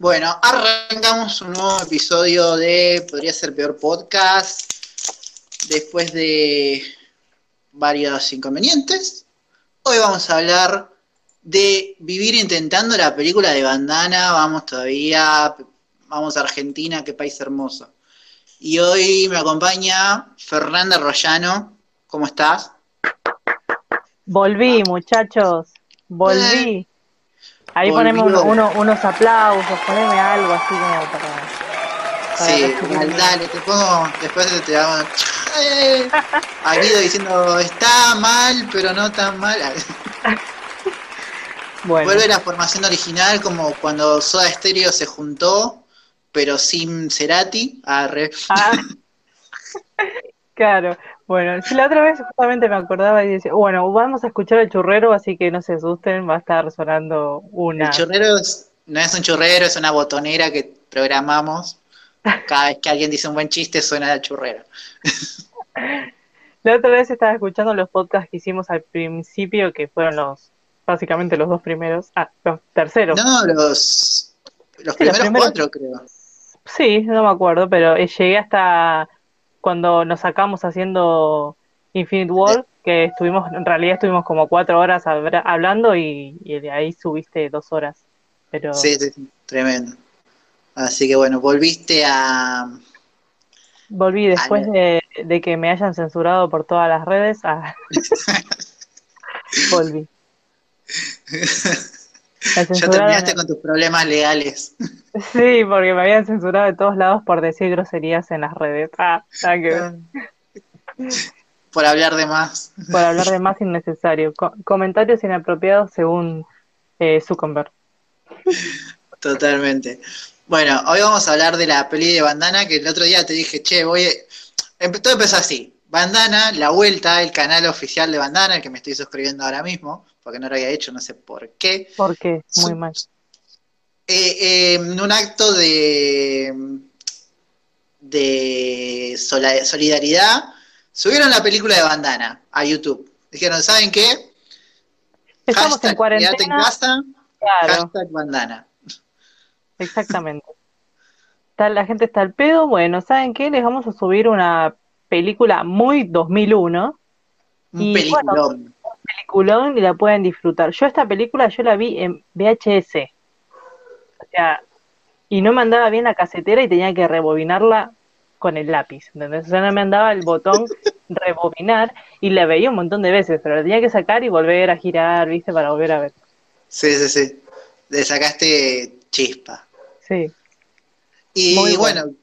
Bueno, arrancamos un nuevo episodio de Podría ser peor podcast. Después de varios inconvenientes, hoy vamos a hablar de Vivir intentando la película de Bandana. Vamos todavía, vamos a Argentina, qué país hermoso. Y hoy me acompaña Fernanda Rollano. ¿Cómo estás? Volví, muchachos. Volví. Ahí ponemos uno- unos aplausos, poneme algo así como para. para Sí, dale, te pongo, después te hago a Guido diciendo está mal, pero no tan mal. Bueno, Vuelve la formación original como cuando Soda Stereo se juntó, pero sin Cerati. Arre. Ah, claro. Bueno, si la otra vez justamente me acordaba y decía, bueno, vamos a escuchar el churrero, así que no se asusten, va a estar sonando una. El churrero es- no es un churrero, es una botonera que programamos. Cada vez que alguien dice un buen chiste suena el churrero. La otra vez estaba escuchando los podcasts que hicimos al principio, que fueron los, básicamente los dos primeros, ah, los terceros. No, los, los Sí, los primeros cuatro creo. Sí, no me acuerdo, pero llegué hasta cuando nos sacamos haciendo Infinite World, que estuvimos, en realidad estuvimos como cuatro horas hablando y, y de ahí subiste dos horas. Pero Sí, sí, tremendo. Así que bueno, volviste a... volví después de, de que me hayan censurado por todas las redes. ah, volví. Ya terminaste con tus problemas legales. Sí, porque me habían censurado de todos lados por decir groserías en las redes. Ah, que ver. Por hablar de más. por hablar de más innecesario. Co- comentarios inapropiados según eh, Zuckerberg. Totalmente. Bueno, hoy vamos a hablar de la peli de Bandana, que el otro día te dije, che, voy... Empe- Todo empezó así. Bandana, la vuelta, el canal oficial de Bandana, el que me estoy suscribiendo ahora mismo, porque no lo había hecho, no sé por qué. Porque muy Su- mal. Eh, eh, en un acto de, de solidaridad, subieron la película de Bandana a YouTube. Dijeron, ¿saben qué? Estamos Hashtag en cuarentena. en casa, Claro, hashtag Bandana. exactamente. La gente está al pedo. Bueno, ¿saben qué? Les vamos a subir una película muy 2001, Un Y, peliculón. Peliculón, y la pueden disfrutar. Yo esta película yo la vi en VHS. O sea, y no me andaba bien la casetera y tenía que rebobinarla con el lápiz, ¿entendés? O sea, no me andaba el botón rebobinar y la veía un montón de veces, pero la tenía que sacar y volver a girar, ¿viste? Para volver a ver. Sí, sí, sí. Le sacaste chispa. Sí. Y Muy bueno, bueno.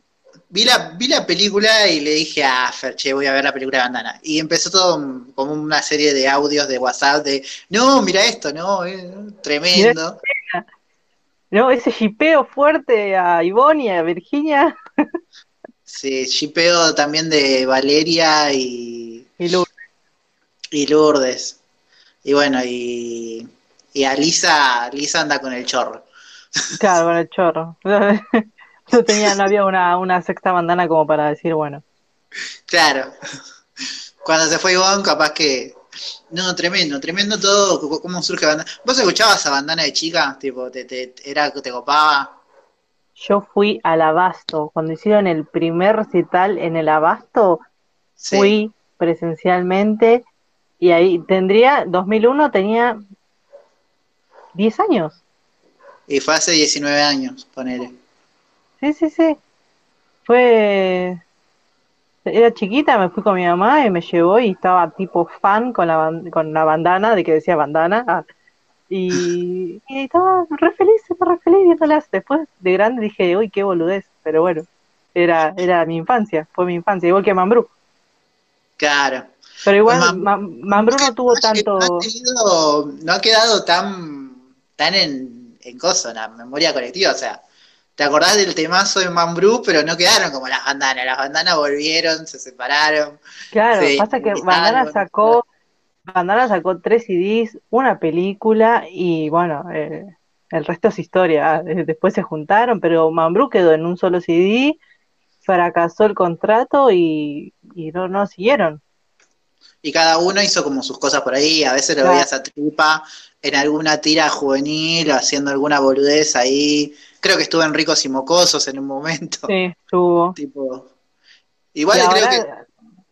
Vi la, vi la película y le dije a Fer, che, voy a ver la película de Bandana. Y empezó todo como una serie de audios de WhatsApp de, no, mira esto, no, eh, tremendo. No, ese jipeo fuerte a Ivonne y a Virginia Sí, shipeo también de Valeria y, y Lourdes. y Lourdes. Y bueno, y, y a Lisa, Lisa anda con el chorro. Claro, con el chorro. No tenía, no había una, una sexta bandana como para decir, bueno. Claro. Cuando se fue Ivonne, capaz que. No, tremendo, tremendo todo. ¿Cómo surge Bandana? ¿Vos escuchabas a Bandana de chica? Tipo, te, te, era te copaba. Yo fui al Abasto, cuando hicieron el primer recital en el Abasto, Sí. fui presencialmente y ahí tendría, 2001 tenía 10 años. Y fue hace 19 años, ponele. Sí, sí, sí. Fue... Era chiquita, me fui con mi mamá y me llevó y estaba tipo fan con la, con la bandana, de que decía bandana. ah, y, y estaba re feliz, estaba re feliz viéndolas. Después de grande dije, uy, qué boludez. Pero bueno, era, era mi infancia, fue mi infancia, igual que Mambrú. Claro. Pero igual Mam- Ma- Mambrú no tuvo No tanto... No ha, tenido- no ha quedado tan, tan en, en cosa, en la memoria colectiva. O sea, te acordás del temazo de Mambrú, pero no quedaron como las bandanas. Las bandanas volvieron, se separaron. Claro, pasa que Bandana sacó, Bandana sacó tres CDs, una película y bueno, eh, el resto es historia. Ah, Después se juntaron, pero Mambrú quedó en un solo CD, fracasó el contrato y, y no, no siguieron. Y cada uno hizo como sus cosas por ahí. A veces lo Claro. veías a Tripa en alguna tira juvenil haciendo alguna boludez ahí. Creo que estuvo en Ricos y Mocosos en un momento. Sí, estuvo. Tipo, igual creo ahora- que,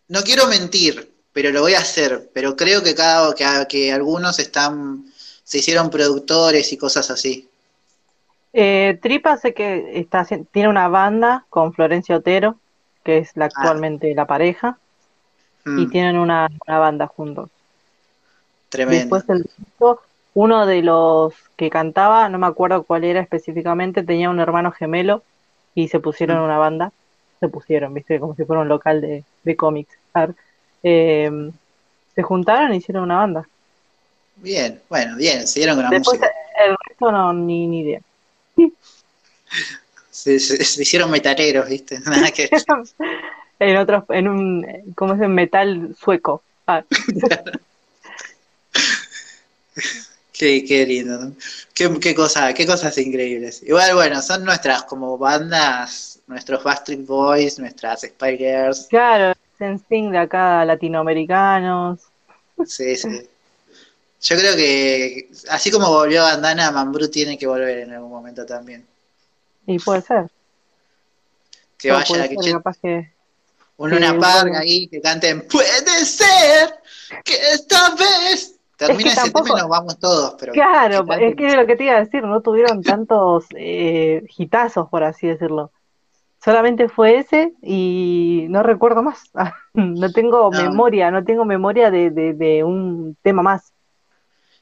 no quiero mentir, pero lo voy a hacer, pero creo que cada que, que algunos están, se hicieron productores y cosas así. Eh, Tripa sé que está, tiene una banda con Florencia Otero, que es la, actualmente la pareja, Mm, y tienen una, una banda juntos. tremendo. Después el resto, uno de los que cantaba, no me acuerdo cuál era específicamente, tenía un hermano gemelo y se pusieron Mm. una banda. Se pusieron, viste, como si fuera un local de, de cómics. Eh, se juntaron y hicieron una banda. Bien, bueno, bien, se dieron con la Después música. el resto no, ni, ni idea. Se, se- se hicieron metaleros, ¿viste? Nada que En otros, en un, ¿cómo es? En metal sueco. Ah, Qué, qué lindo, ¿no? Qué, qué cosa, qué cosas increíbles. Igual, bueno, son nuestras como bandas, nuestros Backstreet Boys, nuestras Spy Girls. claro, Sensing de acá, latinoamericanos. Sí, sí. Yo creo que así como volvió Bandana, Mambrú tiene que volver en algún momento también. Y puede ser. Que No, vaya la que capaz que un que Luna. Park ahí, que canten Puede ser que esta vez termina ese tampoco- tema y nos vamos todos, pero Claro, que es que es lo que te iba a decir, no tuvieron tantos eh, hitazos, por así decirlo. Solamente fue ese y no recuerdo más. No tengo No. memoria, no tengo memoria de, de, de un tema más.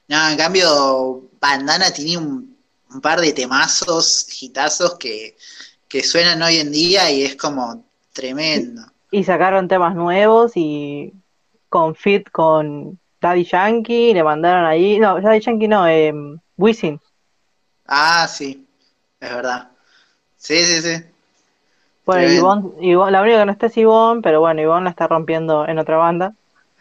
No, en cambio, Bandana tiene un, un par de temazos, hitazos que, que suenan hoy en día y es como tremendo. Y sacaron temas nuevos y con fit con Daddy Yankee, le mandaron ahí, no, Daddy Yankee no, eh, Wisin. Ah, sí, es verdad. Sí, sí, sí. Bueno. Ivonne, Ivonne- la única que no está es Ivonne, pero bueno, Ivonne la está rompiendo en otra banda.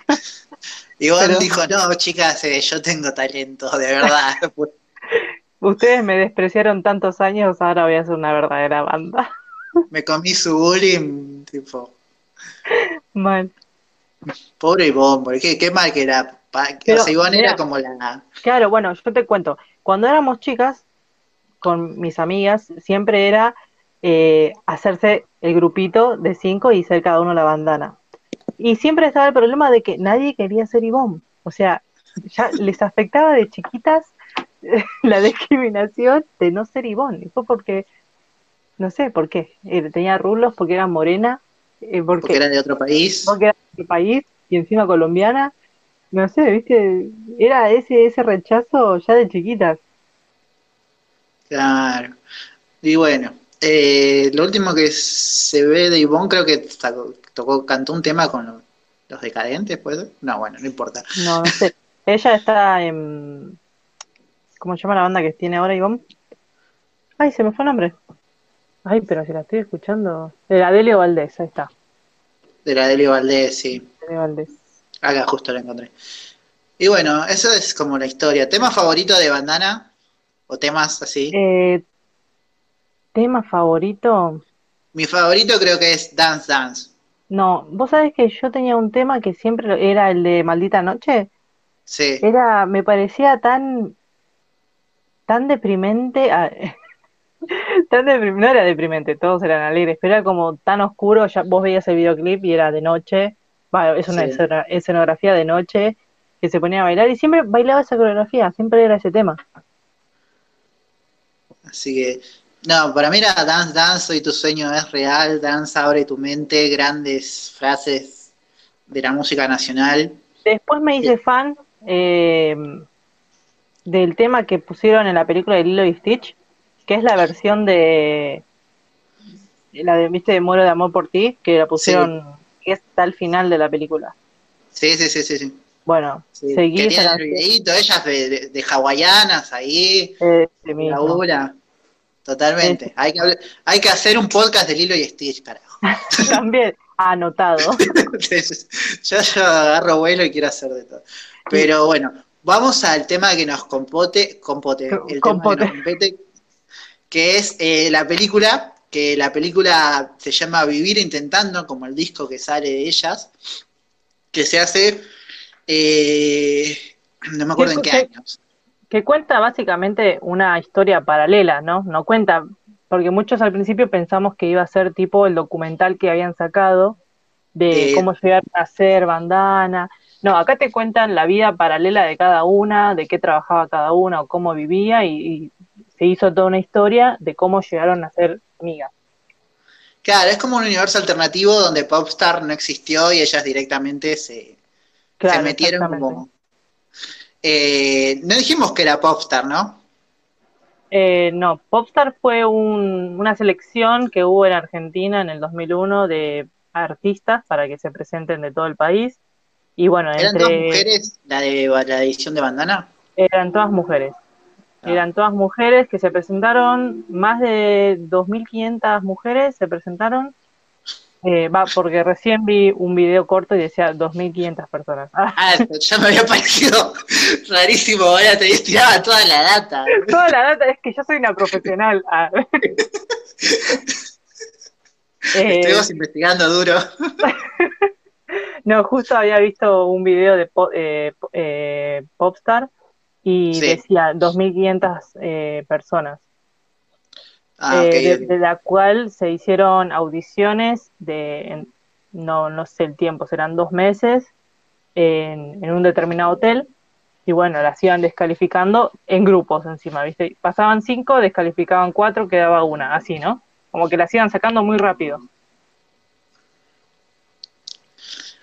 Pero- dijo, no, chicas, eh, yo tengo talento, de verdad. Ustedes me despreciaron tantos años, ahora voy a hacer una verdadera banda. Me comí su bullying, tipo, Mal. Pobre Ivonne, porque qué, mal que era. Pero, o sea, Ivonne mira. era como la... Claro, bueno, yo te cuento. Cuando éramos chicas, con mis amigas, siempre era eh, hacerse el grupito de cinco y ser cada uno la bandana. Y siempre estaba el problema de que nadie quería ser Ivonne. O sea, ya les afectaba de chiquitas la discriminación de no ser Ivonne. Y fue porque, no sé por qué. Eh, tenía rulos porque era morena, eh, porque, porque era de otro país. porque era de otro país y encima colombiana. No sé, viste, era ese, ese rechazo ya de chiquitas. Claro. Y bueno, eh, lo último que se ve de Ivonne creo que tocó, cantó un tema con los, los decadentes, ¿puede ser? No, bueno, no importa. No, no sé. Ella está en. ¿Cómo se llama la banda que tiene ahora, Ivonne? Ay, se me fue el nombre. Ay, pero si la estoy escuchando. El Adelio Valdés, ahí está. De la Delio Valdés, sí. Adelio Valdés. Acá justo la encontré. Y bueno, eso es como la historia. ¿Tema favorito de Bandana? ¿O temas así? Eh, tema favorito. Mi favorito creo que es Dance Dance. No, vos sabés que yo tenía un tema que siempre era el de Maldita Noche. Sí. Era, me parecía tan, tan deprimente. ah, tan deprim- no era deprimente, todos eran alegres, pero era como tan oscuro. Ya vos veías el videoclip y era de noche. Va, es una Sí. escenografía de noche que se ponía a bailar y siempre bailaba esa coreografía, siempre era ese tema. Así que, no, para mí era Dance Dance, hoy tu sueño es real, Dance abre tu mente, grandes frases de la música nacional. Después me hice fan eh, del tema que pusieron en la película de Lilo y Stitch, que es la versión de la de, viste, de Muero de amor por ti, que la pusieron, que está al final de la película. Sí, sí, sí, sí. sí. Bueno, Sí, seguí esa el videíto, ellas de, de, de hawaianas ahí, la. Totalmente. Hay que, hay que hacer un podcast de Lilo y Stitch, carajo. También anotado. yo, yo agarro vuelo y quiero hacer de todo. Pero bueno, vamos al tema que nos compote, compote, el Compote. tema que nos compete, que es eh, la película, que la película se llama Vivir Intentando, como el disco que sale de ellas, que se hace, eh, no me acuerdo en qué ¿Qué- años. Que cuenta básicamente una historia paralela, ¿no? No cuenta porque muchos al principio pensamos que iba a ser tipo el documental que habían sacado de Eh. cómo llegar a ser bandana. No, acá te cuentan la vida paralela de cada una, de qué trabajaba cada una o cómo vivía y, y se hizo toda una historia de cómo llegaron a ser amigas. Claro, es como un universo alternativo donde Popstar no existió y ellas directamente se, Claro, se metieron como... Eh, no dijimos que era Popstar, ¿no? Eh, no, Popstar fue un- una selección que hubo en Argentina en el 2001 de artistas para que se presenten de todo el país. Y bueno, ¿Eran entre, todas mujeres la de la edición de Bandana? eran todas mujeres. Ah. Eran todas mujeres que se presentaron, más de 2.500 mujeres se presentaron. Eh, va, porque recién vi un video corto y decía 2.500 personas. Ah, ya me había parecido rarísimo, ahora te estiraba toda la data. toda la data es que yo soy una profesional. Ah. Eh, Estuvimos investigando duro. No, justo había visto un video de eh, eh, Popstar y Sí. decía 2.500 eh, personas, Ah, eh, ok, de, ok. de la cual se hicieron audiciones de, en- no, no sé el tiempo, serán dos meses en, en un determinado hotel y bueno, las iban descalificando en grupos encima, ¿viste? Pasaban cinco, descalificaban cuatro, quedaba una, así, ¿no? Como que las iban sacando muy rápido.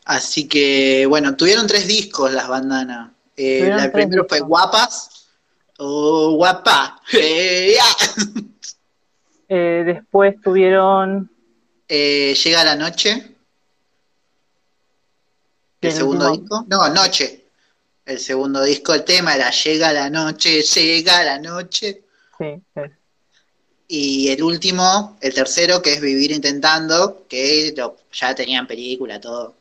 Así que, bueno, tuvieron tres discos las bandanas. Eh, la primero fue. Guapas o Guapa. Eh. Eh, después tuvieron Eh, Llega la noche. El El segundo último. disco. No, Noche. El segundo disco, el tema era Llega la noche, llega la noche. Sí. Y el último, el tercero, que es Vivir Intentando, que lo- ya tenían película, todo.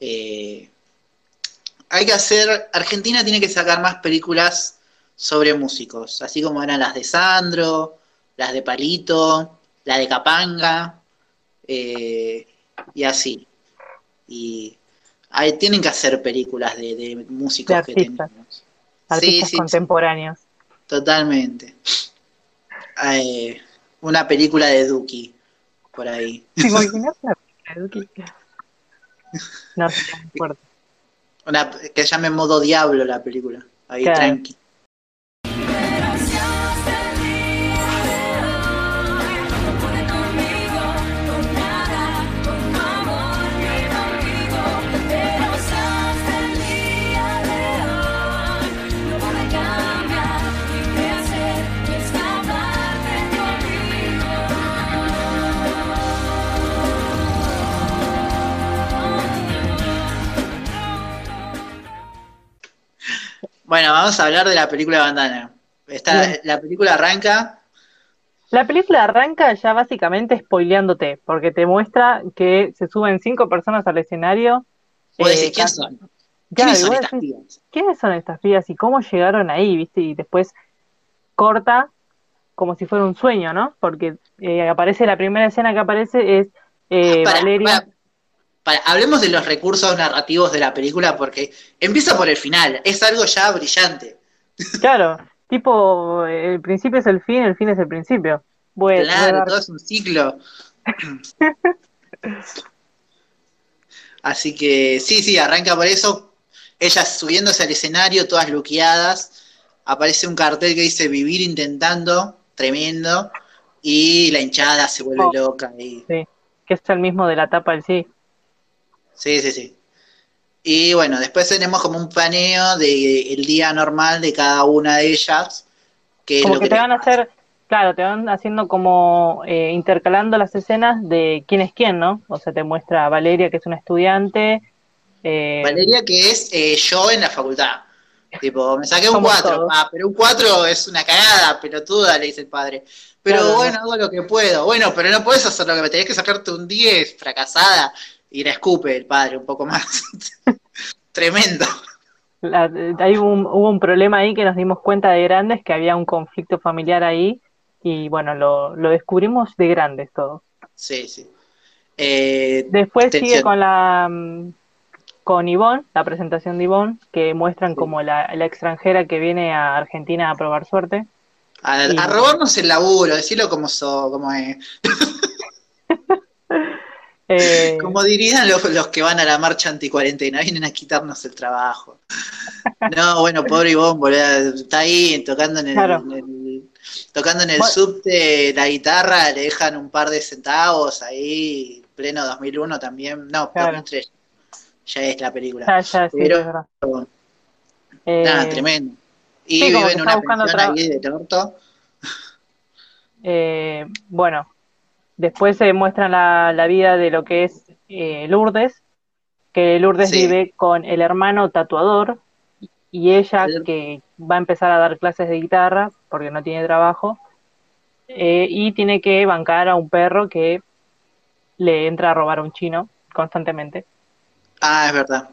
Eh, hay que hacer, Argentina tiene que sacar más películas sobre músicos, así como eran las de Sandro, las de Palito, la de Capanga, eh, y así. Y hay- tienen que hacer películas de, de músicos De que tenemos. Artistas Sí, sí, contemporáneos. Totalmente. Eh, una película de Duki, por ahí. ¿Te imaginas una película de Duki? No, sería muy fuerte. Una, que se llame Modo Diablo la película. Ahí Claro. tranqui. Bueno, vamos a hablar de la película Bandana. Está, Bien. la película arranca. La película arranca ya básicamente spoileándote, porque te muestra que se suben cinco personas al escenario. Vos eh, ¿quién son? Claro, ¿Quiénes son estas decís, pibas? ¿quiénes son estas pibas y cómo llegaron ahí, viste? Y después corta como si fuera un sueño, ¿no? Porque eh, aparece, la primera escena que aparece es eh, Para, Valeria. para, para, hablemos de los recursos narrativos de la película porque empieza por el final. Es algo ya brillante. Claro, tipo, el principio es el fin, el fin es el principio. Bueno, Claro, todo es un ciclo. Así que sí, sí, arranca por eso. Ellas subiéndose al escenario, todas luqueadas. Aparece un cartel que dice vivir intentando, tremendo. Y la hinchada se vuelve Oh. loca. Y, que es el mismo de la tapa del sí. Sí, sí, sí. Y bueno, después tenemos como un paneo del día normal de cada una de ellas. Que es Como lo que te van a hacer, claro, te van haciendo como eh, intercalando las escenas de quién es quién, ¿no? O sea, te muestra a Valeria, que es una estudiante. eh, Valeria, que es eh, yo en la facultad. Tipo, me saqué un Somos 4, todos. ah, pero un 4 es una cagada, pelotuda, le dice el padre. Pero Claro, bueno, hago lo que puedo. Bueno, pero no puedes hacer lo que me tenés que sacarte un 10, fracasada. Y la escupe el padre un poco más. Tremendo. la- hay un, hubo un problema ahí que nos dimos cuenta de grandes, que había un conflicto familiar ahí. Y bueno, lo, lo descubrimos de grandes todo. Sí, sí. Eh, Después sigue con la mm, con Ivonne, la presentación de Ivonne, que muestran Sí. como la, la extranjera que viene a Argentina a probar suerte. A robarnos el laburo, decirlo como, so, como es. Eh, Como dirían los, los que van a la marcha anticuarentena, vienen a quitarnos el trabajo. No, bueno, pobre Ivonne, boludo, está ahí tocando en el, Claro. en el- tocando en el Bueno. subte la guitarra, le dejan un par de centavos ahí, pleno 2001 también, no, Claro. 2003, ya es la película. ya, ya, sí, Pero-. Eh, Nada, tremendo. Y sí, vive en una pensión ahí de torto. eh, bueno, después se muestra la, la vida de lo que es eh, Lourdes, que Lourdes Sí. vive con el hermano tatuador y ella El- que va a empezar a dar clases de guitarra porque no tiene trabajo eh, y tiene que bancar a un perro que le entra a robar a un chino constantemente. Ah, es verdad.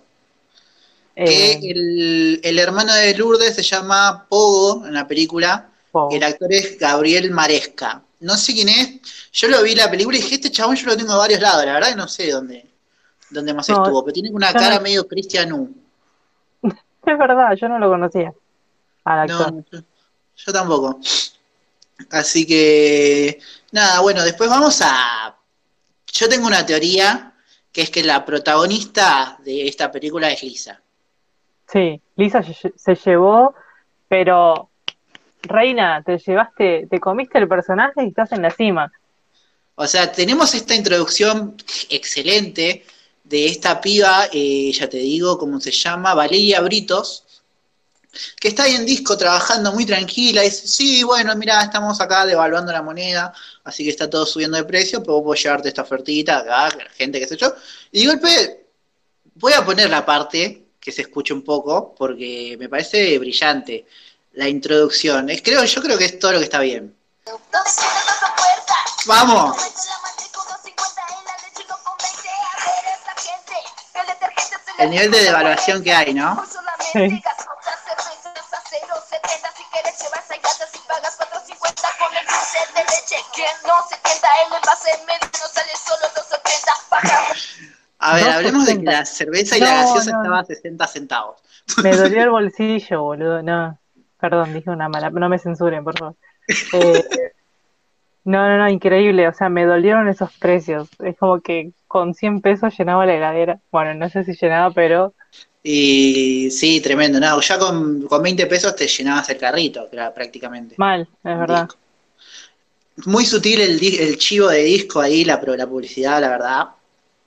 Eh, Que el, el hermano de Lourdes se llama Pogo en la película. El actor es Gabriel Maresca. No sé quién es. Yo lo vi la película y dije, este chabón yo lo tengo de varios lados. La verdad que no sé dónde, dónde más No, estuvo. Pero tiene una cara medio Christian U. es verdad, yo no lo conocía al actor. no, yo, yo tampoco. Así que, nada, bueno, después vamos a... Yo tengo una teoría que es que la protagonista de esta película es Lisa. Sí, Lisa se llevó, pero Reina, te llevaste, te comiste el personaje y estás en la cima. O sea, tenemos esta introducción excelente de esta piba, eh, ya te digo cómo se llama, Valeria Britos, que está ahí en disco trabajando muy tranquila, y dice, sí, bueno, mira, estamos acá devaluando la moneda, así que está todo subiendo de precio, pero vos podés llevarte esta ofertita acá, gente, qué sé yo. Y de golpe, voy a poner la parte que se escuche un poco, porque me parece brillante la introducción. Es, creo, yo creo que es todo lo que está bien. ¡Vamos! El nivel de devaluación que hay, ¿no? Sí. A ver, hablemos de que 60. la cerveza y la gaseosa no. estaba a 60 centavos. Me dolió el bolsillo, boludo. No, perdón, dije una mala. No me censuren, por favor. Eh, no, no, no, increíble. O sea, me dolieron esos precios. Es como que con 100 pesos llenaba la heladera. Bueno, no sé si llenaba, pero Y sí, tremendo. No, ya con, con 20 pesos te llenabas el carrito, prácticamente. mal, es verdad. Disco. Muy sutil el, el chivo de disco ahí, la, la publicidad, la verdad.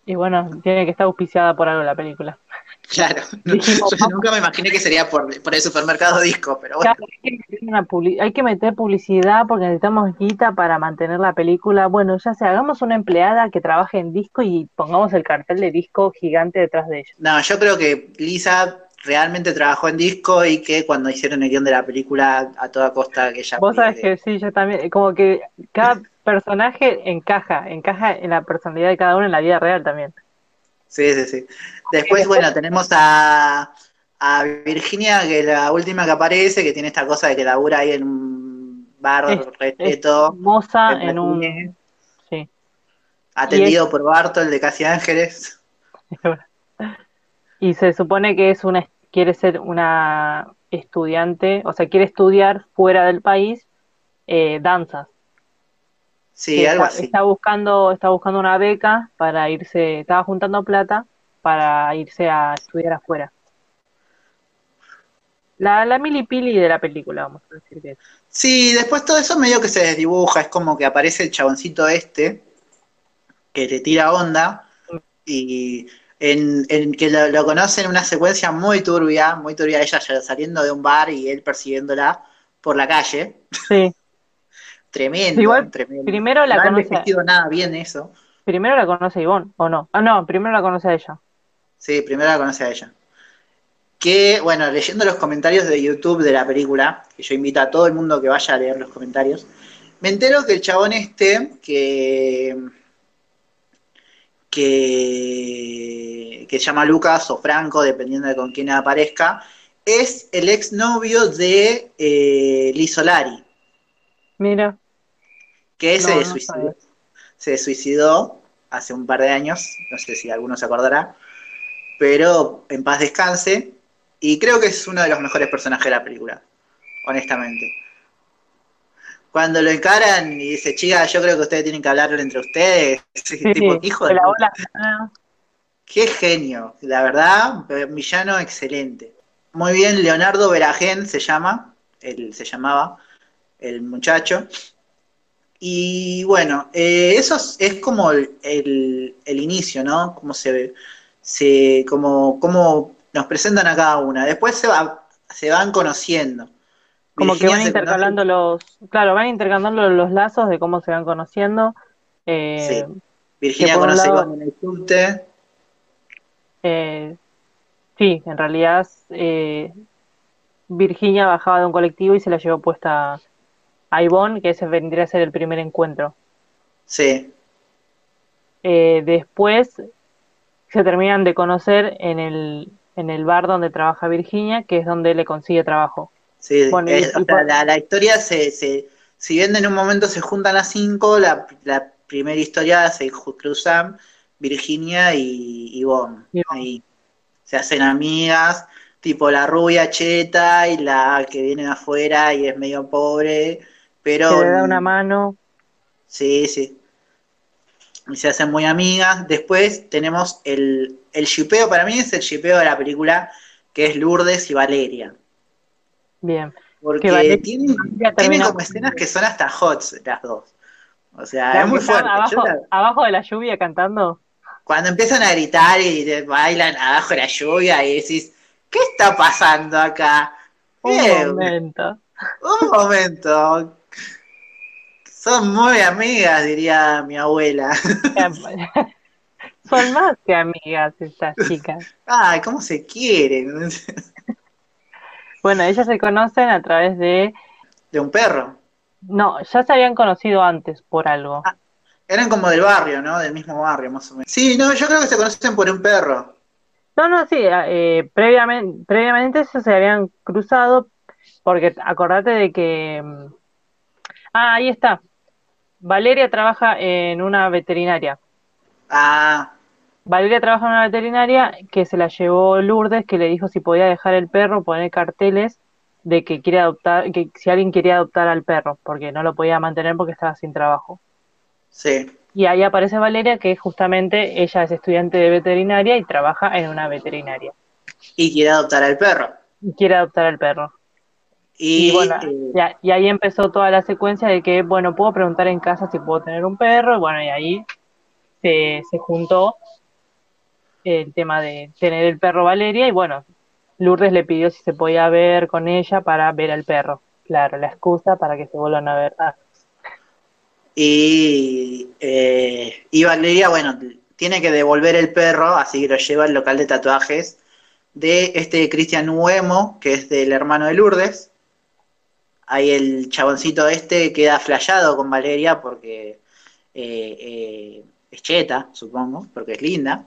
Y bueno, tiene que estar auspiciada por algo la película. Claro. No, Dijimos, yo nunca me imaginé que sería por, por el supermercado disco, pero bueno. Claro, hay, que meter una publi- hay que meter publicidad porque necesitamos guita para mantener la película. Bueno, ya sea, hagamos una empleada que trabaje en disco y pongamos el cartel de disco gigante detrás de ella. No, yo creo que Lisa realmente trabajó en disco y que cuando hicieron el guion de la película, a toda costa que ella Vos sabés que sí, yo también, como que cada personaje encaja, encaja en la personalidad de cada uno en la vida real también. Sí, sí, sí. Después, bueno, tenemos a, a Virginia, que es la última que aparece, que tiene esta cosa de que labura ahí en un bar Es- respeto, Moza en en un... Sí. atendido por Bartol de Casi Ángeles. Y se supone que es una, quiere ser una estudiante, o sea, quiere estudiar fuera del país eh, danzas. Sí, algo está, así. está buscando, está buscando una beca para irse, estaba juntando plata para irse a estudiar afuera. La, la milipili de la película, vamos a decir que es. Sí, después todo eso medio que se desdibuja, es como que aparece el chaboncito este, que le tira onda, y en, en que lo, lo conoce en una secuencia muy turbia, muy turbia, ella saliendo de un bar y él persiguiéndola por la calle. Sí, Tremendo, Igual, tremendo. primero la no conoce, vestido nada bien eso. primero la conoce Ivonne, ¿o no? Ah, no, primero la conoce a ella. Sí, primero la conoce a ella. Que, bueno, leyendo los comentarios de YouTube de la película, que yo invito a todo el mundo que vaya a leer los comentarios, me entero que el chabón este, que, que, que se llama Lucas o Franco, dependiendo de con quién aparezca, es el exnovio de eh, Liz Solari, Mira, que No, se no suicidó. sabía. Se suicidó hace un par de años, no sé si alguno se acordará, pero en paz descanse, y creo que es uno de los mejores personajes de la película, honestamente. cuando lo encaran y dice, chica, yo creo que ustedes tienen que hablar entre ustedes. Sí, tipo, hijo de las manos. Qué genio, la verdad, villano excelente. Muy bien, Leonardo Veragén se llama, él se llamaba, el muchacho. Y bueno, eh, eso es, es como el, el- el inicio, ¿no? Como se, se como, como nos presentan a cada una. Después se va, se van conociendo. Como que van conoce- intercalando los, claro, van intercalando los lazos de cómo se van conociendo. Eh, Sí. Virginia conoce lado- con el subte. eh, sí, en realidad eh, Virginia bajaba de un colectivo y se la llevó puesta a Ivonne, que ese vendría a ser el primer encuentro. Sí, Eh, después se terminan de conocer en el, en el bar donde trabaja Virginia, que es donde le consigue trabajo. sí. Bueno, y- o sea, la, la historia se, se, si bien en un momento se juntan las cinco, la, la primera historia se cruzan Virginia y Ivonne. Ivonne. Ahí se hacen amigas, tipo la rubia cheta y la que viene de afuera y es medio pobre, pero Que le da una mano. Sí, sí. Y se hacen muy amigas. Después tenemos el, el shipeo, para mí es el shipeo de la película, que es Lourdes y Valeria. Bien. Porque Valeria tienen, como escenas que son hasta hot las dos. O sea, La es muy fuerte. Abajo, la- abajo de la lluvia cantando. cuando empiezan a gritar y te bailan abajo de la lluvia y decís, ¿qué está pasando acá? Un Eh, momento. un momento. Son muy amigas, diría mi abuela. Son más que amigas estas chicas. Ay, ¿cómo se quieren? Bueno, ellas se conocen a través de... De un perro. No, ya se habían conocido antes por algo. Eran como del barrio, ¿no? Del mismo barrio, más o menos. Sí, no, yo creo que se conocen por un perro. No, no, sí, eh, previamente, previamente ellos se habían cruzado porque acordate de que... mm, Ah, ahí está. Valeria trabaja en una veterinaria. Ah, Valeria trabaja en una veterinaria que se la llevó Lourdes, que le dijo si podía dejar el perro, poner carteles de que quiere adoptar, que si alguien quería adoptar al perro, porque no lo podía mantener porque estaba sin trabajo. sí. Y ahí aparece Valeria, que justamente ella es estudiante de veterinaria y trabaja en una veterinaria. Y quiere adoptar al perro. Y quiere adoptar al perro. Y, Y bueno, eh, y, a- y ahí empezó toda la secuencia de que, bueno, puedo preguntar en casa si puedo tener un perro, y bueno, y ahí se, se juntó el tema de tener el perro Valeria, y bueno, Lourdes le pidió si se podía ver con ella para ver al perro. Claro, la excusa para que se vuelvan a ver. Ah, y, eh, y Valeria, bueno, tiene que devolver el perro, así que lo lleva al local de tatuajes de este Cristian Huemo, que es del hermano de Lourdes. Ahí el chaboncito este queda flayado con Valeria porque eh, eh, es cheta, supongo, porque es linda.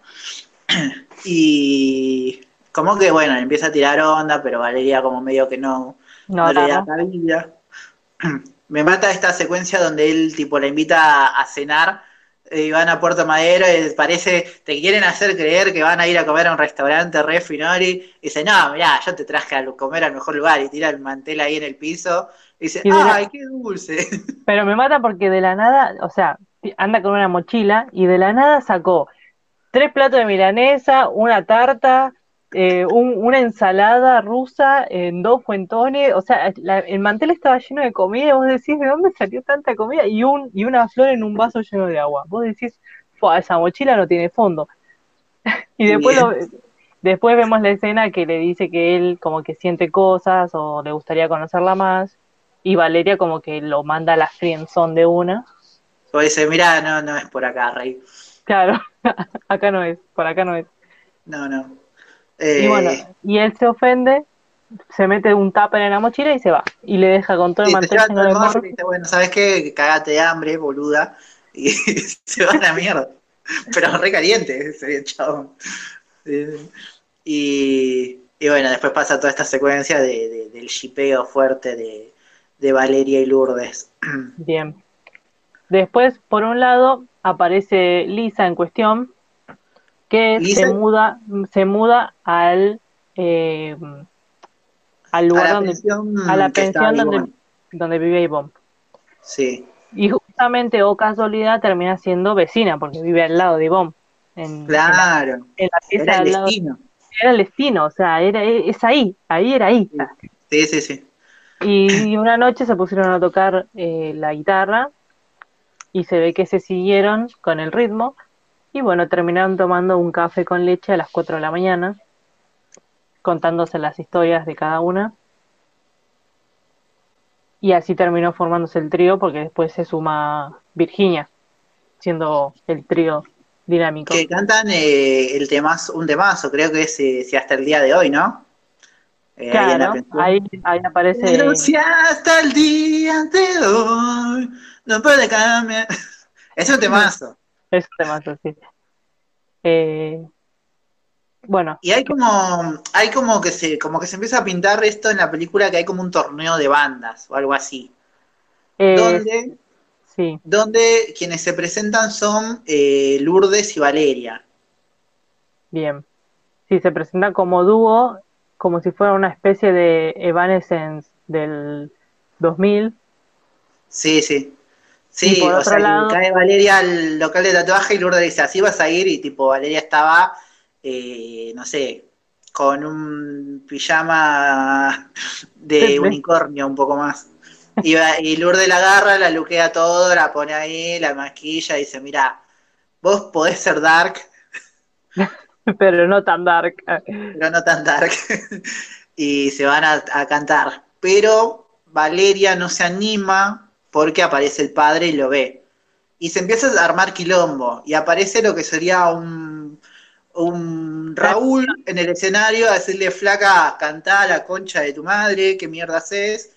Y como que, bueno, empieza a tirar onda, pero Valeria como medio que no, no, no le da cabida. Me mata esta secuencia donde él tipo la invita a, cenar y van a Puerto Madero y parece, te quieren hacer creer que van a ir a comer a un restaurante re finori y dice, no, mirá, yo te traje a comer al mejor lugar y tira el mantel ahí en el piso y dice, Y de la- ay, qué dulce. Pero me mata porque de la nada, o sea, anda con una mochila y de la nada sacó tres platos de milanesa, una tarta, eh, un- una ensalada rusa, en dos fuentones, o sea, la- el mantel estaba lleno de comida y vos decís, ¿de dónde salió tanta comida? Y, un, y una flor en un vaso lleno de agua. Vos decís, "Fua, esa mochila no tiene fondo. Y después, lo- después vemos la escena que le dice que él como que siente cosas o le gustaría conocerla más. Y Valeria como que lo manda a la friendzone de una. O dice, mirá, no, no es por acá, rey. Claro, acá no es, por acá no es. No, no. Y Eh, bueno, y él se ofende, se mete un tupper en la mochila y se va. Y le deja con todo el mantel lleno de morro y dice, bueno, ¿sabes qué? Cagate de hambre, boluda. Y se va a la mierda. Pero re caliente ese chabón. Eh, Y, y bueno, después pasa toda esta secuencia de, de- del shipeo fuerte de, de Valeria y Lourdes. Bien. Después, por un lado, aparece Lisa en cuestión, que se muda, se muda al, eh, al lugar donde, a la pensión donde, donde vive Ivonne. Sí. Y justamente, o casualidad, termina siendo vecina, porque vive al lado de Ivonne. En, en la, Claro. en la pieza Era el al lado. destino. Era el destino, o sea, era, es ahí, ahí era ahí. Sí, sí, sí. Y una noche se pusieron a tocar eh, la guitarra y se ve que se siguieron con el ritmo y bueno, terminaron tomando un café con leche a las 4 de la mañana, contándose las historias de cada una. Y así terminó formándose el trío porque después se suma Virginia, siendo el trío dinámico. Que cantan eh, el temazo, un temazo, creo que es eh, si hasta el día de hoy, ¿no? Eh, Claro, ahí, ahí aparece... Pero si hasta el día de hoy no puede cambiar. Es un temazo. Es temazo, sí. Eh, bueno, Y hay como, hay como que se, como que se empieza a pintar esto en la película que hay como un torneo de bandas o algo así. eh, Donde, sí, donde quienes se presentan son eh, Lourdes y Valeria. bien. Sí, se presenta como dúo, como si fuera una especie de Evanescence del 2000. Sí, sí. Sí, Y por o sea, lado- cae Valeria al local de tatuaje y Lourdes dice, así vas a ir, y tipo, Valeria estaba, eh, no sé, con un pijama de Sí, unicornio un poco más. Y Lourdes la agarra, la luquea todo, la pone ahí, la maquilla, y dice, mira, vos podés ser dark, pero no tan dark. pero no tan dark. y se van a, a cantar. Pero Valeria no se anima porque aparece el padre y lo ve. Y se empieza a armar quilombo. Y aparece lo que sería un, un Raúl en el escenario a decirle, flaca, cantá la concha de tu madre, qué mierda haces.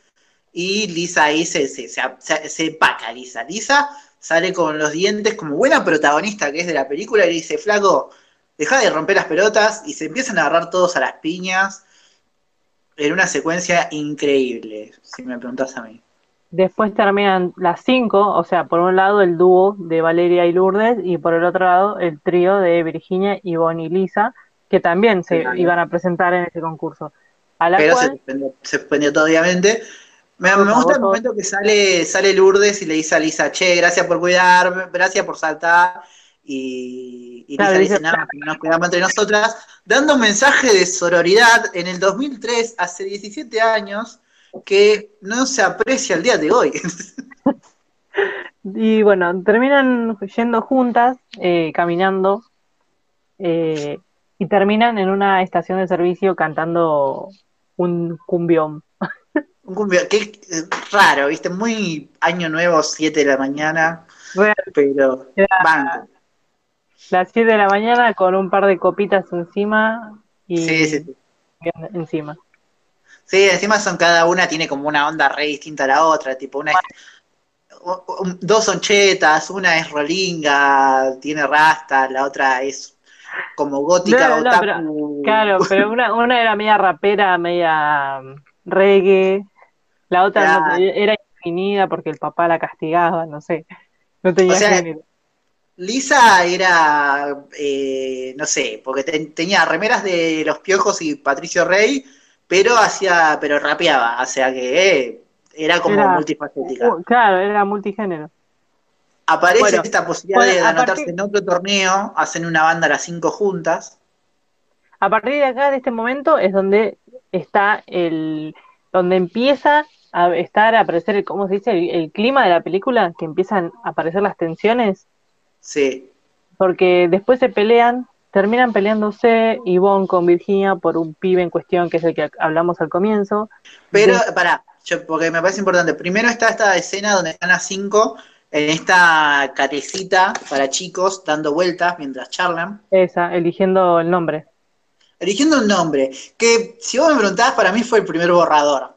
Y Lisa ahí se, se, se, se- Lisa. Lisa sale con los dientes como buena protagonista que es de la película y le dice, flaco, deja de romper las pelotas y se empiezan a agarrar todos a las piñas en una secuencia increíble, si me preguntas a mí. Después terminan las cinco, o sea, por un lado el dúo de Valeria y Lourdes y por el otro lado el trío de Virginia, Ivonne y Lisa, que también se iban a presentar en ese concurso. A la Pero se suspendió, se suspendió obviamente. Me, gusta el momento que sale, sale Lourdes y le dice a Lisa, che, gracias por cuidarme, gracias por saltar. Y, y Claro, Lisa dice, nada, que nos cuidamos entre nosotras, dando un mensaje de sororidad en el 2003, hace 17 años, que no se aprecia el día de hoy. y bueno, terminan yendo juntas, eh, caminando, eh, y terminan en una estación de servicio cantando un cumbión. Un cumbia- qué eh, raro, viste, muy año nuevo, 7 de la mañana, Real, pero banco. las 7 de la mañana con un par de copitas encima y Sí, sí, encima. Sí, encima son cada una tiene como una onda re distinta a la otra, tipo una es, dos son chetas, una es rolinga, tiene rasta, la otra es como gótica No, no, otaku. Claro, pero una, una era media rapera, media mm, reggae, la otra no- era indefinida porque el papá la castigaba, no sé, no tenía O sea, género. Lisa era, eh, no sé, porque te- tenía remeras de los piojos y Patricio Rey, pero hacía, pero rapeaba, o sea que eh, era como Era- multifacética. Claro, era multigénero. Aparece Bueno, esta posibilidad bueno, de a anotarse partir- en otro torneo, hacen una banda las cinco juntas. A partir de acá, de este momento, es donde está el, donde empieza a estar, a aparecer, el- ¿cómo se dice? El, el clima de la película, que empiezan a aparecer las tensiones, Sí, porque después se pelean, terminan peleándose Yvonne con Virginia por un pibe en cuestión, que es el que hablamos al comienzo. Pero, De- pará, yo, porque me parece importante. Primero está esta escena donde están las cinco en esta carecita para chicos dando vueltas mientras charlan, esa, eligiendo el nombre. eligiendo un nombre. Que si vos me preguntabas, para mí fue el primer borrador.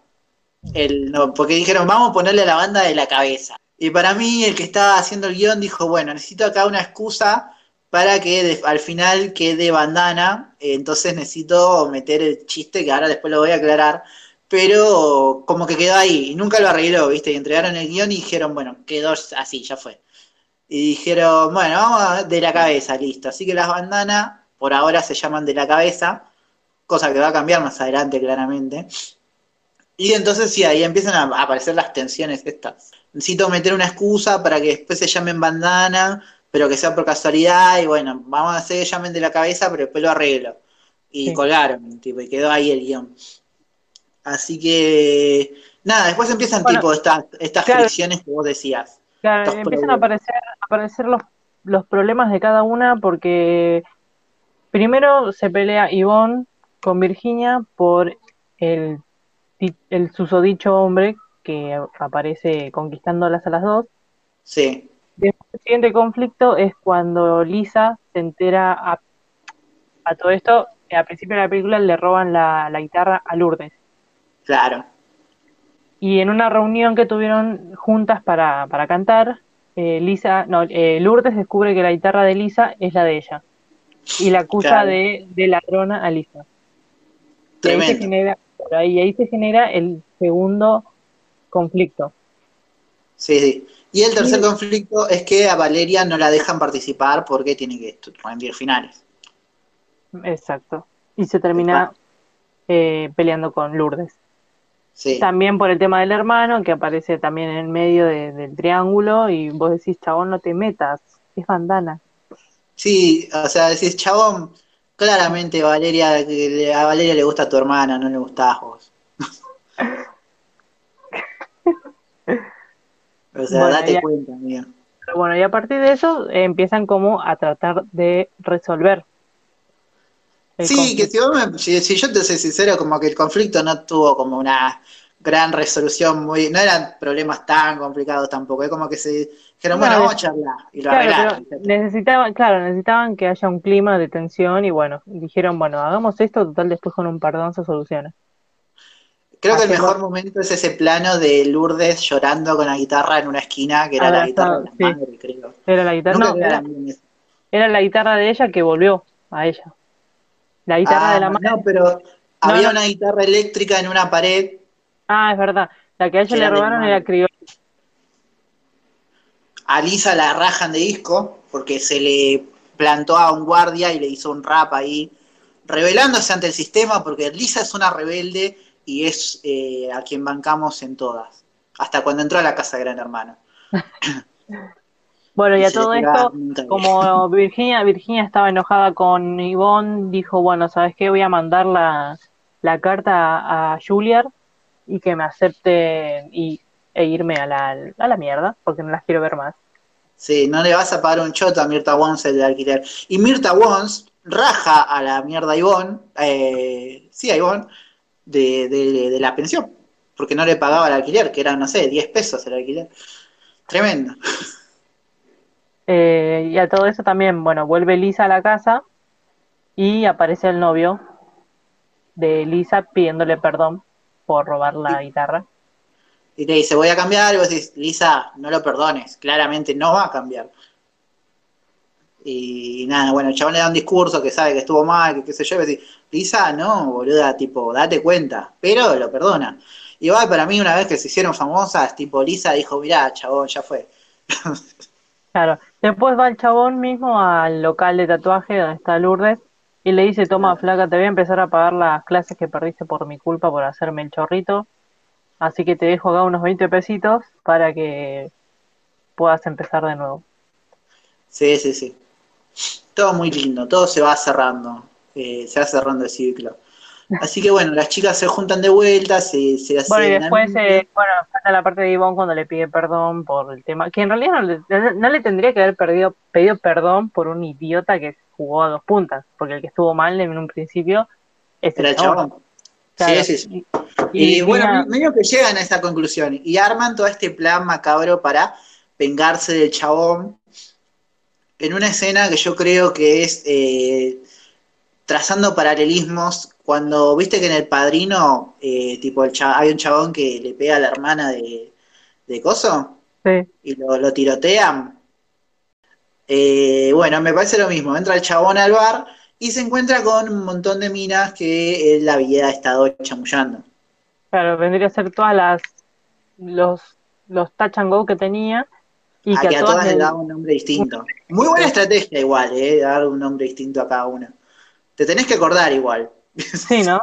El, no, porque dijeron, vamos a ponerle a la banda de la cabeza. Y para mí, el que estaba haciendo el guion dijo, bueno, necesito acá una excusa para que al final quede bandana. eh, entonces necesito meter el chiste que ahora después lo voy a aclarar. Pero como que quedó ahí y nunca lo arregló, ¿viste? Y entregaron el guion y dijeron, bueno, quedó así, ya fue. Y dijeron, bueno, vamos a- de la cabeza, listo. Así que las bandanas por ahora se llaman de la cabeza, cosa que va a cambiar más adelante claramente. Y entonces sí, ahí empiezan a aparecer las tensiones estas. Necesito meter una excusa para que después se llamen bandana, pero que sea por casualidad, y bueno, vamos a hacer que llamen de la cabeza, pero después lo arreglo. Y Sí. colgaron, tipo, y quedó ahí el guion. Así que, nada, después empiezan Bueno, tipo estas, estas claro. fricciones que vos decías. Claro, empiezan a aparecer, a aparecer los, los problemas de cada una porque primero se pelea Yvonne con Virginia por el, el susodicho hombre que aparece conquistándolas a las dos. Sí, el siguiente conflicto es cuando Lisa se entera a, a todo esto. Al principio de la película le roban la, la guitarra a Lourdes. claro. Y en una reunión que tuvieron juntas para, para cantar, eh, Lisa, no, eh, Lourdes descubre que la guitarra de Lisa es la de ella. Y la acusa Claro. de, de ladrona a Lisa. Y ahí se genera, ahí, ahí se genera el segundo conflicto. Sí, sí. Y el tercer conflicto es que a Valeria no la dejan participar porque tiene que rendir finales. Exacto. Y se termina eh, peleando con Lourdes. Sí. También por el tema del hermano, que aparece también en medio de- del triángulo, y vos decís, chabón, no te metas, es bandana. Sí, o sea, decís, chabón, claramente Valeria, a Valeria le gusta tu hermana, no le gustás vos. O sea, Bueno, date ya- cuenta. Pero bueno, y a partir de eso eh, empiezan como a tratar de resolver. Sí, conflicto. que si, vos me- si, si yo te soy sincero, como que el conflicto no tuvo como una gran resolución muy, no eran problemas tan complicados tampoco, es como que se dijeron, No, bueno, vamos a charlar, y lo Claro, arreglaron. necesitaban, claro, necesitaban que haya un clima de tensión y bueno, dijeron, bueno, hagamos esto, total después con un perdón se soluciona. Creo que el mejor momento es ese plano de Lourdes llorando con la guitarra en una esquina, que era la guitarra de la sí. madre, creo. Era la guitarra, no, era, era la guitarra de ella que volvió a ella. La guitarra Ah, de la madre. no, pero había no. una guitarra eléctrica en una pared. Ah, es verdad. La que a ella le robaron era criolla. A Lisa la rajan de disco porque se le plantó a un guardia y le hizo un rap ahí, rebelándose ante el sistema porque Lisa es una rebelde y es eh, a quien bancamos en todas. Hasta cuando entró a la casa de Gran Hermano. Bueno, y a todo esto, como Virginia, Virginia estaba enojada con Yvonne, dijo, bueno, ¿sabes qué? Voy a mandar la, la carta a, Juilliard y que me acepte y, e irme a la, a la mierda, porque no las quiero ver más. Sí, no le vas a pagar un choto a Mirta Wons el de alquiler. Y Mirta Wons raja a la mierda a Ivonne, eh, sí, a Ivonne, de, de- de la pensión, porque no le pagaba el alquiler, que era, no sé, 10 pesos el alquiler. Tremendo. Eh, y a todo eso también, bueno, vuelve Lisa a la casa y aparece el novio de Lisa pidiéndole perdón por robar la guitarra. Y le dice, voy a cambiar, y vos decís, Lisa, no lo perdones, claramente no va a cambiar. Y nada, bueno, el chabón le da un discurso que sabe que estuvo mal, que qué sé yo, y Lisa, no, boluda, tipo, date cuenta, pero lo perdona. Igual para mí, una vez que se hicieron famosas, tipo, Lisa dijo, mirá, chabón, ya fue. Claro. Después va el chabón mismo al local de tatuaje donde está Lourdes y le dice, toma, flaca, te voy a empezar a pagar las clases que perdiste por mi culpa por hacerme el chorrito. Así que te dejo acá unos 20 pesitos para que puedas empezar de nuevo. Sí, sí, sí. Todo muy lindo, todo se va cerrando, eh, se va cerrando el ciclo. Así que bueno, las chicas se juntan de vuelta, se, se hacen Bueno, y después, eh, bueno, falta la parte de Ivonne cuando le pide perdón por el tema, que en realidad no le, no- le tendría que haber perdido, pedido perdón por un idiota que jugó a dos puntas, porque el que estuvo mal en un principio es Era el chabón. Claro. Sí, sí, sí. Y, Y, bueno, Virginia- medio que llegan a esta conclusión y arman todo este plan macabro para vengarse del chabón en una escena que yo creo que es eh, trazando paralelismos. Cuando viste que en El Padrino, eh, tipo, el hay un chabón que le pega a la hermana de, de Coso sí. y lo, lo tirotean. Eh, bueno, me parece lo mismo. Entra el chabón al bar y se encuentra con un montón de minas que él había estado chamullando. Claro, vendría a ser todas las los los touch and go que tenía y a que que a todas todas le le- daba un nombre distinto. Muy buena estrategia igual, ¿eh? Dar un nombre distinto a cada una. Te tenés que acordar igual. sí, ¿no?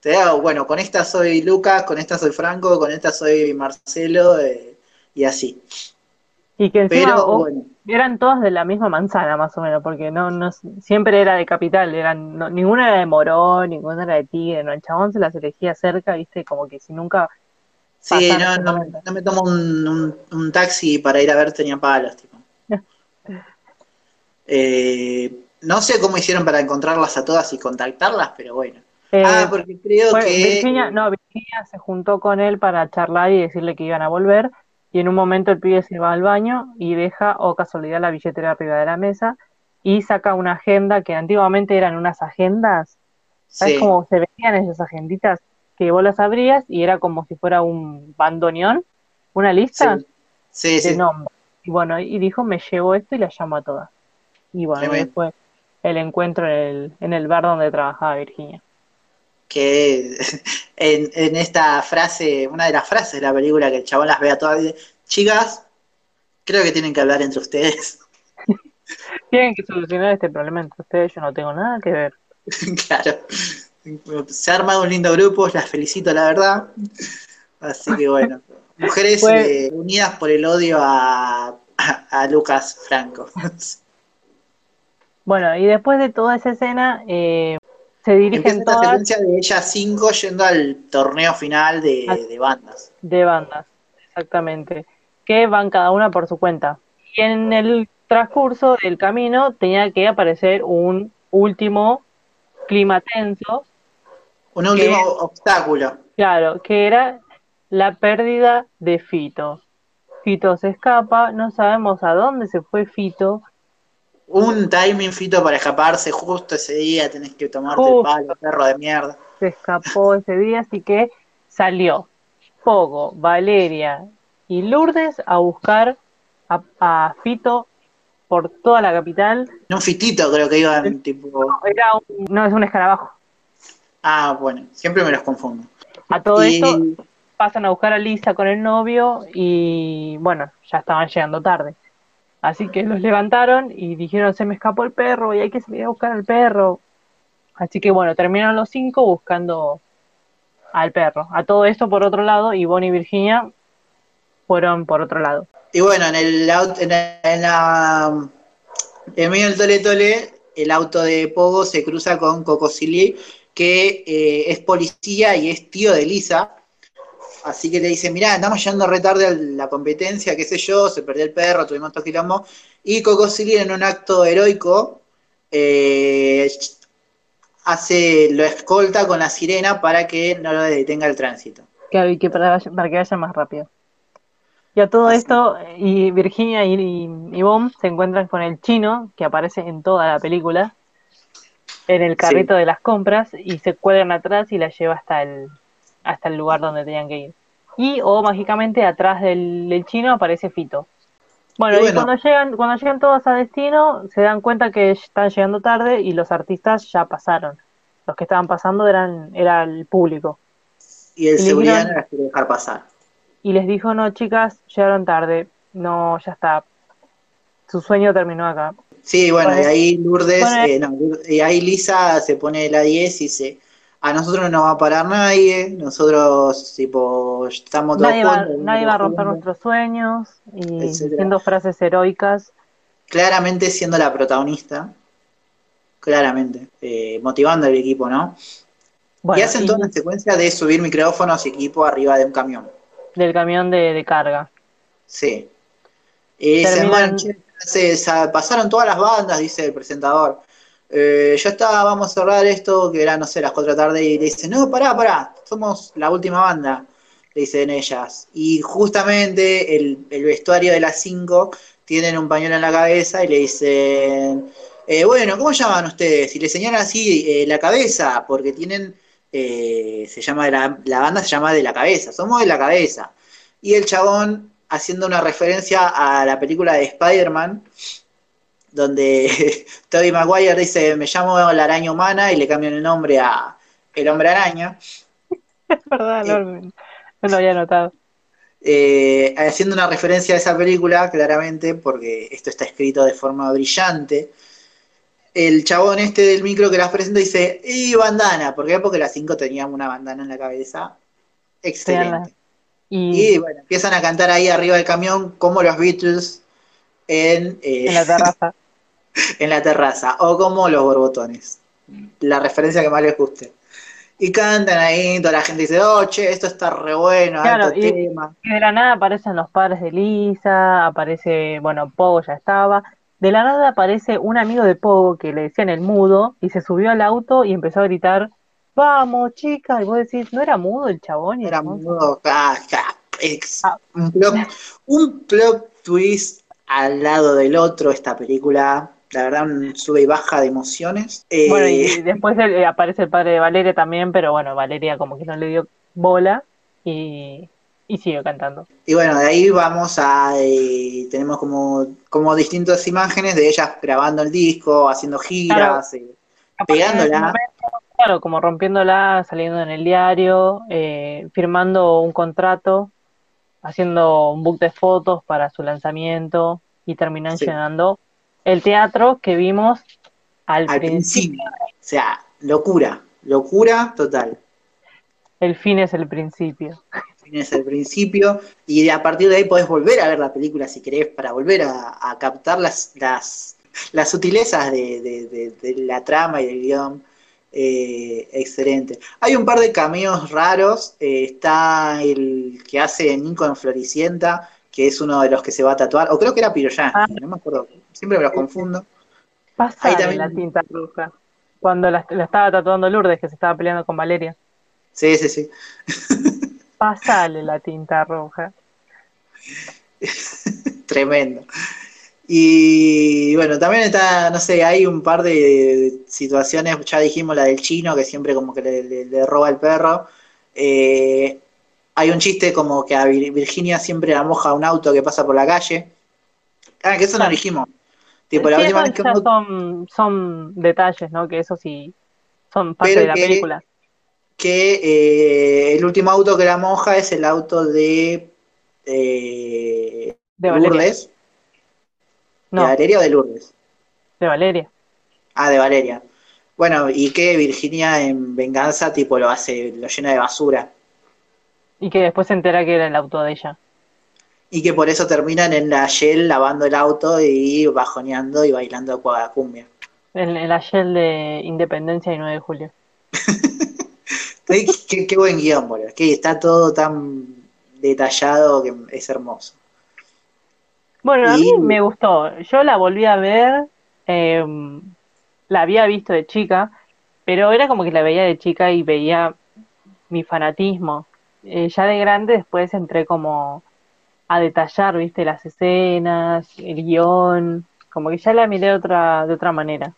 Te digo, bueno, con esta soy Lucas, con esta soy Franco, con esta soy Marcelo, eh, y así. Y que encima Pero bueno, eran todas de la misma manzana, más o menos, porque no, no siempre era de capital, eran, no- ninguna era de Morón, ninguna era de Tigre, no, el chabón se las elegía cerca, viste, como que si nunca sí, no, no, nunca. no me tomo un, un- un taxi para ir a ver Tenía Palos, tipo. Eh, no sé cómo hicieron para encontrarlas a todas y contactarlas, pero bueno. Eh, ah, porque creo fue- que... Virginia, no, Virginia se juntó con él para charlar y decirle que iban a volver, y en un momento el pibe se va al baño y deja, o casualidad, la billetera arriba de la mesa, y saca una agenda que antiguamente eran unas agendas, ¿sabes sí, cómo se veían esas agenditas? Que vos las abrías y era como si fuera un bandoneón, una lista sí, de sí, nombres. Y bueno, y dijo, me llevo esto y la llamo a todas. Y bueno, fue el encuentro en el, en el bar donde trabajaba Virginia. que en, en esta frase, una de las frases de la película que el chabón las ve a todas, dice, chicas, creo que tienen que hablar entre ustedes. Tienen que solucionar este problema entre ustedes, yo no tengo nada que ver. claro. Se ha armado un lindo grupo, las felicito, la verdad. Así que bueno, mujeres eh, unidas por el odio a, a, a Lucas Franco. Bueno, y después de toda esa escena, eh, se dirigen Empieza todas secuencia de ellas cinco yendo al torneo final de, Al- de bandas. de bandas, exactamente, que van cada una por su cuenta. Y en el transcurso del camino tenía que aparecer un último clima tenso, Un último obstáculo. claro, que era la pérdida de Fito. Fito se escapa, no sabemos a dónde se fue Fito, Un timing fito para escaparse justo ese día, tenés que tomarte el palo, perro de mierda. se escapó ese día, así que salió Pogo, Valeria y Lourdes a buscar a, a Fito por toda la capital. Un fitito creo que iban tipo. Era un- no es un escarabajo. Ah, bueno, siempre me los confundo. A todo Y- esto pasan a buscar a Lisa con el novio y bueno, ya estaban llegando tarde. Así que los levantaron y dijeron, se me escapó el perro y hay que salir a buscar al perro. Así que bueno, terminaron los cinco buscando al perro. A todo esto por otro lado, Ivonne y Virginia fueron por otro lado. Y bueno, en el auto, en, la- en la en medio del tole tole, el auto de Pogo se cruza con Coco Silly, que eh, es policía y es tío de Lisa. Así que le dice, mirá, andamos llegando re tarde a la competencia, qué sé yo, se perdió el perro, tuvimos todo quilombo. Y Coco Silly en un acto heroico eh, hace, lo escolta con la sirena para que no lo detenga el tránsito. Claro, y que para, que vaya más rápido. Y a todo Así. esto, y Virginia y, y se encuentran con el chino, que aparece en toda la película, en el carrito de las compras, y se cuelgan atrás y la lleva hasta el, hasta el lugar donde tenían que ir. Y, o mágicamente, atrás del, del chino aparece Fito. Bueno, Y cuando llegan, cuando llegan todos a destino, se dan cuenta que están llegando tarde y los artistas ya pasaron. Los que estaban pasando eran, era el público. Y el Y seguridad no las quiere dejar pasar. y les dijo, no, chicas, llegaron tarde, no, ya está, su sueño terminó acá. Sí, bueno, y ahí Lourdes, eh, no, y ahí Lisa se pone la 10 y dice, a nosotros no nos va a parar nadie, nosotros tipo estamos todos Nadie va, juntos, nadie va a romper juntos". nuestros sueños y Etcétera. diciendo frases heroicas. Claramente siendo la protagonista, claramente, eh, motivando al equipo, ¿no? Bueno, y hacen y toda una secuencia de subir micrófonos y equipo arriba de un camión. del camión de, de carga. Sí. Y dicen, Terminan- bueno, che, se- sa- pasaron todas las bandas, dice el presentador. Eh, ya está, vamos a cerrar esto, que era, no sé, las 4 de la tarde, y le dicen, no, pará, pará, somos la última banda, le dicen ellas. Y justamente el, vestuario de las 5 tienen un pañuelo en la cabeza y le dicen, eh, bueno, ¿cómo llaman ustedes? Y le señalan así eh, la cabeza, porque tienen, eh, se llama, la, la banda se llama De la Cabeza, somos De la Cabeza. Y el chabón haciendo una referencia a la película de Spider-Man, donde Tobey Maguire dice, me llamo la araña humana y le cambian el nombre a el hombre araña, Es verdad, no, no lo había notado. Eh, haciendo una referencia a esa película, claramente, porque esto está escrito de forma brillante. el chabón este del micro que las presenta dice, y bandana, ¿por qué? Porque las cinco tenían una bandana en la cabeza. Excelente. Y Y bueno, empiezan a cantar ahí arriba del camión como los Beatles en, eh, en la terraza. en la terraza, o como los borbotones, la referencia que más les guste. Y cantan ahí, toda la gente dice, oh, che, esto está re bueno, Claro, alto y- tema. Y de la nada aparecen los padres de Lisa, aparece, bueno, Pogo ya estaba. De la nada aparece un amigo de Pogo que le decían el mudo y se subió al auto y empezó a gritar, vamos, chica. Y vos decís, ¿no era mudo el chabón? Era mudo, ah, ex- un, plot, un plot twist al lado del otro, esta película, la verdad, un sube y baja de emociones. Eh, Bueno, y después el- eh, aparece el padre de Valeria también, pero bueno, Valeria como que no le dio bola y, y siguió cantando. Y bueno, de ahí vamos a. eh, tenemos como, como distintas imágenes de ellas grabando el disco, haciendo giras, eh, Pegándola. En ese momento, Claro, como rompiéndola, saliendo en el diario, eh, firmando un contrato, haciendo un book de fotos para su lanzamiento y terminó Sí. llenando el teatro que vimos al, al principio. principio. O sea, locura, locura total. El fin es el principio. Tienes el principio y a partir de ahí podés volver a ver la película si querés para volver a, a captar las, las, las sutilezas de, de- de- de la trama y del guion. Eh, excelente. Hay un par de cameos raros. eh, está el que hace Nico en Floricienta, que es uno de los que se va a tatuar. O creo que era Piroyan, Ah. no me acuerdo. Siempre me los confundo. También- la tinta roja. Cuando la, la estaba tatuando Lourdes, que se estaba peleando con Valeria. Sí, sí, sí. Pasale la tinta roja. Tremendo. Y bueno, también está, no sé, hay un par de situaciones, ya dijimos la del chino, que siempre como que le, le- le roba el perro. Eh, hay un chiste como que a Vir- Virginia siempre la moja un auto que pasa por la calle. Ah, que eso no dijimos. Tipo, la Sí, última vez que un son, son detalles, ¿no? Que eso sí son parte Pero de la que- película. que eh, el último auto que la moja es el auto de eh, De Valeria. No, ¿De Valeria o de Lourdes? de Valeria. Ah, de Valeria. Bueno, y que Virginia en venganza, tipo, lo hace, lo llena de basura. Y que después se entera que era el auto de ella. Y que por eso terminan en la Shell lavando el auto y bajoneando y bailando cumbia. En, en la Shell de Independencia y 9 de julio. Qué buen guion, boludo. Que está todo tan detallado que es hermoso. Bueno, a Y- mí me gustó. Yo la volví a ver, eh, la había visto de chica, pero era como que la veía de chica y veía mi fanatismo. Eh, ya de grande después entré como a detallar, viste, las escenas, el guion, como que ya la miré de otra, de otra manera.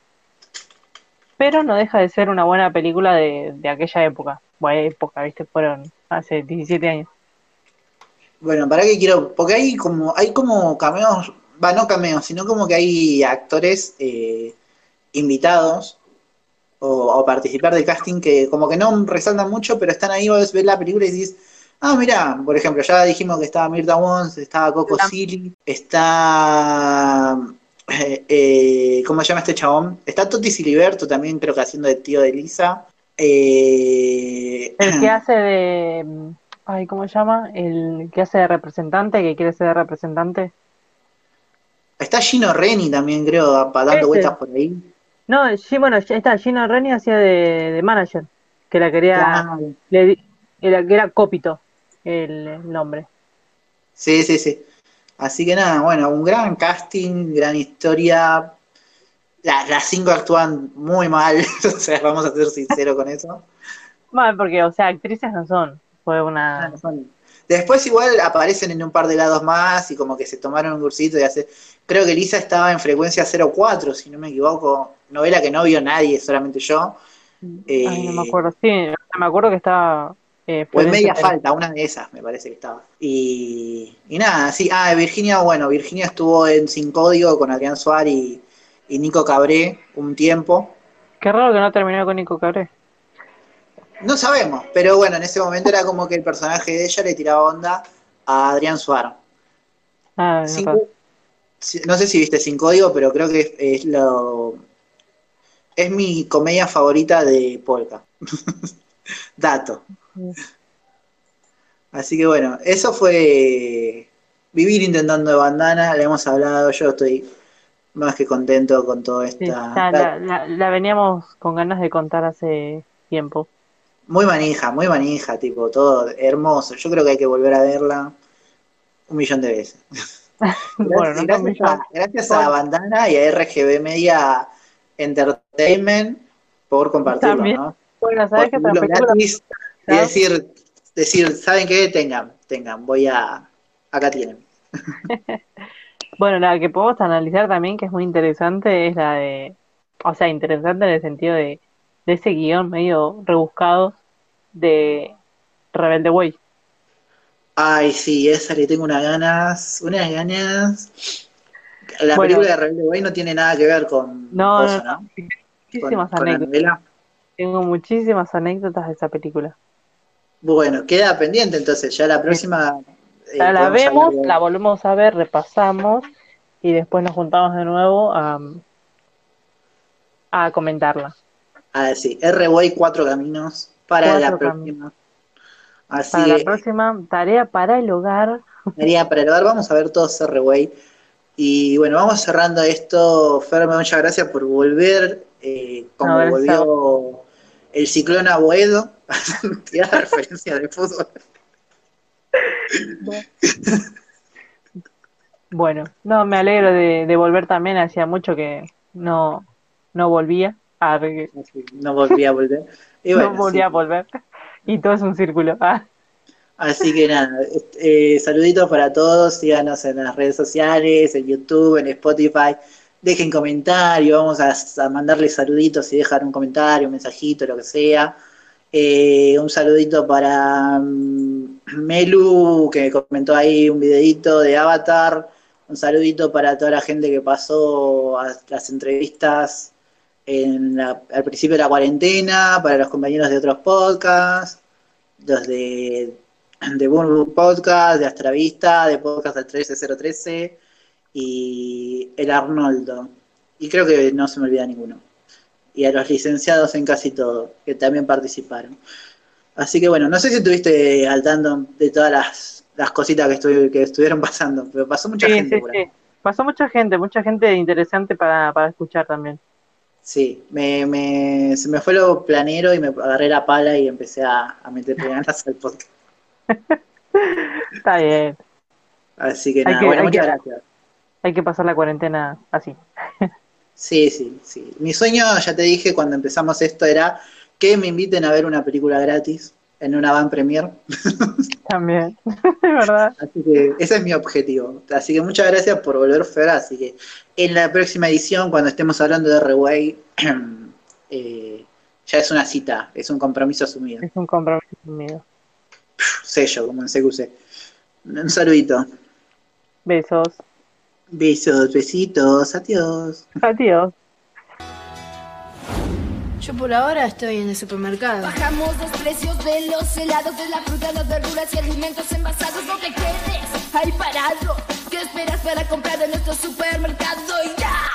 Pero no deja de ser una buena película de, de aquella época. Buena época, viste, fueron hace 17 años. Bueno, ¿para qué quiero? Porque hay como, hay como cameos, va, no cameos, sino como que hay actores eh, invitados o, o participar del casting que como que no resaltan mucho, pero están ahí, vos ves la película y decís, ah, mira, por ejemplo, ya dijimos que estaba Mirta Wons, estaba Coco Silly, está, eh, eh, ¿cómo se llama este chabón? Está Toti Siliberto también, creo que haciendo de tío de Lisa. Eh, El que hace de. Ay, ¿cómo se llama? El que hace de representante, que quiere ser de representante. está Gino Reni también, creo, dando Ese. vueltas por ahí. No, sí, bueno, está, Gino Reni hacía de, de manager, que la quería. Claro. Le, era, que era Copito el, nombre. Sí, sí, sí. Así que nada, bueno, un gran casting, gran historia. La- las cinco actúan muy mal, o sea, vamos a ser sinceros con eso. Bueno, porque, o sea, actrices no son. Fue una. Después igual aparecen en un par de lados más y como que se tomaron un cursito y hace... Creo que Lisa estaba en frecuencia 04, si no me equivoco. Novela que no vio nadie, solamente yo. Eh, Ay, no me acuerdo. Sí, me acuerdo que estaba. Eh, en media falta, una de esas me parece que estaba. Y, y nada, sí. Ah, Virginia, bueno, Virginia estuvo en Sin Código con Adrián Suárez y, y Nico Cabré un tiempo. Qué raro que no terminó con Nico Cabré. No sabemos, pero bueno, en ese momento era como que el personaje de ella le tiraba onda a Adrián Suárez. Ah, Sin- no, sé si viste Sin Código, pero creo que es, es lo, Es mi comedia favorita de Polka. Dato. Así que bueno, eso fue Vivir intentando de bandana, le hemos hablado, yo estoy más que contento con toda Sí, esta... ya la, la- la veníamos con ganas de contar hace tiempo. Muy manija, muy manija, tipo, todo hermoso. Yo creo que hay que volver a verla un millón de veces. Bueno, no gracias, a, gracias a Bandana y a RGB Media Entertainment por compartirlo, También. ¿no? Bueno, ¿sabes película? gratis y decir, decir, ¿saben qué? Tengan, tengan, voy a... Acá tienen. Bueno, la que podemos analizar también, que es muy interesante, es la de, o sea, interesante en el sentido de, de ese guion medio rebuscado de Rebelde Way. Ay, sí, esa le tengo unas ganas, unas ganas. La Bueno. película de Rebelde Way no tiene nada que ver con No, Coso, no, ¿no? Muchísimas Con, anécdotas. Tengo muchísimas anécdotas de esa película. Bueno, queda pendiente entonces, ya la próxima. eh, Ya la vemos, la volvemos a ver, repasamos y después nos juntamos de nuevo a, a comentarla. Ah, sí, R-Way Cuatro Caminos para la próxima. Así Para la próxima, tarea para el hogar. María, para el hogar, vamos a ver todos R-Way. Y bueno, vamos cerrando esto. Ferme, muchas gracias por volver. eh, como No, volvió el ciclón a Boedo. Tira referencia de fútbol. Bueno, no, me alegro de, de volver también. Hacía mucho que no, no volvía. Ah, No volví a volver. Y no sí. a volver. Y todo es un círculo. Ah, Así que nada, eh, saluditos para todos, síganos en las redes sociales, en YouTube, en Spotify, dejen comentarios, vamos a, a mandarles saluditos y dejar un comentario, un mensajito, lo que sea. Eh, un saludito para mm, Melu, que comentó ahí un videito de Avatar. Un saludito para toda la gente que pasó a las entrevistas en la- al principio de la cuarentena, para los compañeros de otros podcasts, los de de Boom Podcast, de Astravista, de Podcast del 13013 y el Arnoldo. Y creo que no se me olvida ninguno. Y a los licenciados en casi todo, que también participaron. Así que bueno, no sé si estuviste al tanto de todas las, las cositas que, estuvi- que estuvieron pasando, pero pasó mucha sí, gente sí, por ahí. sí. Pasó mucha gente, mucha gente interesante para, para escuchar también. Sí, me, me- se me fue lo planero y me agarré la pala y empecé a, a meterle ganas al podcast. Está bien. Así que nada, que- bueno, muchas que- gracias. Hay que pasar la cuarentena así. Sí, sí, sí. Mi sueño, ya te dije cuando empezamos esto, era que me inviten a ver una película gratis en una van premier. También. Verdad. Así que ese es mi objetivo. Así que muchas gracias por volver, Fer. Así que en la próxima edición, cuando estemos hablando de R-Way, eh, ya es una cita, es un compromiso asumido. Es un compromiso conmigo. Sello, como en CQC. Un saludito. Besos. Besos, besitos, adiós. Adiós. Yo por ahora estoy en el supermercado. Bajamos los precios de los helados, de la fruta, las verduras y alimentos envasados. No te quedes ahí parado. ¿Qué esperas para comprar en nuestro supermercado? Ya.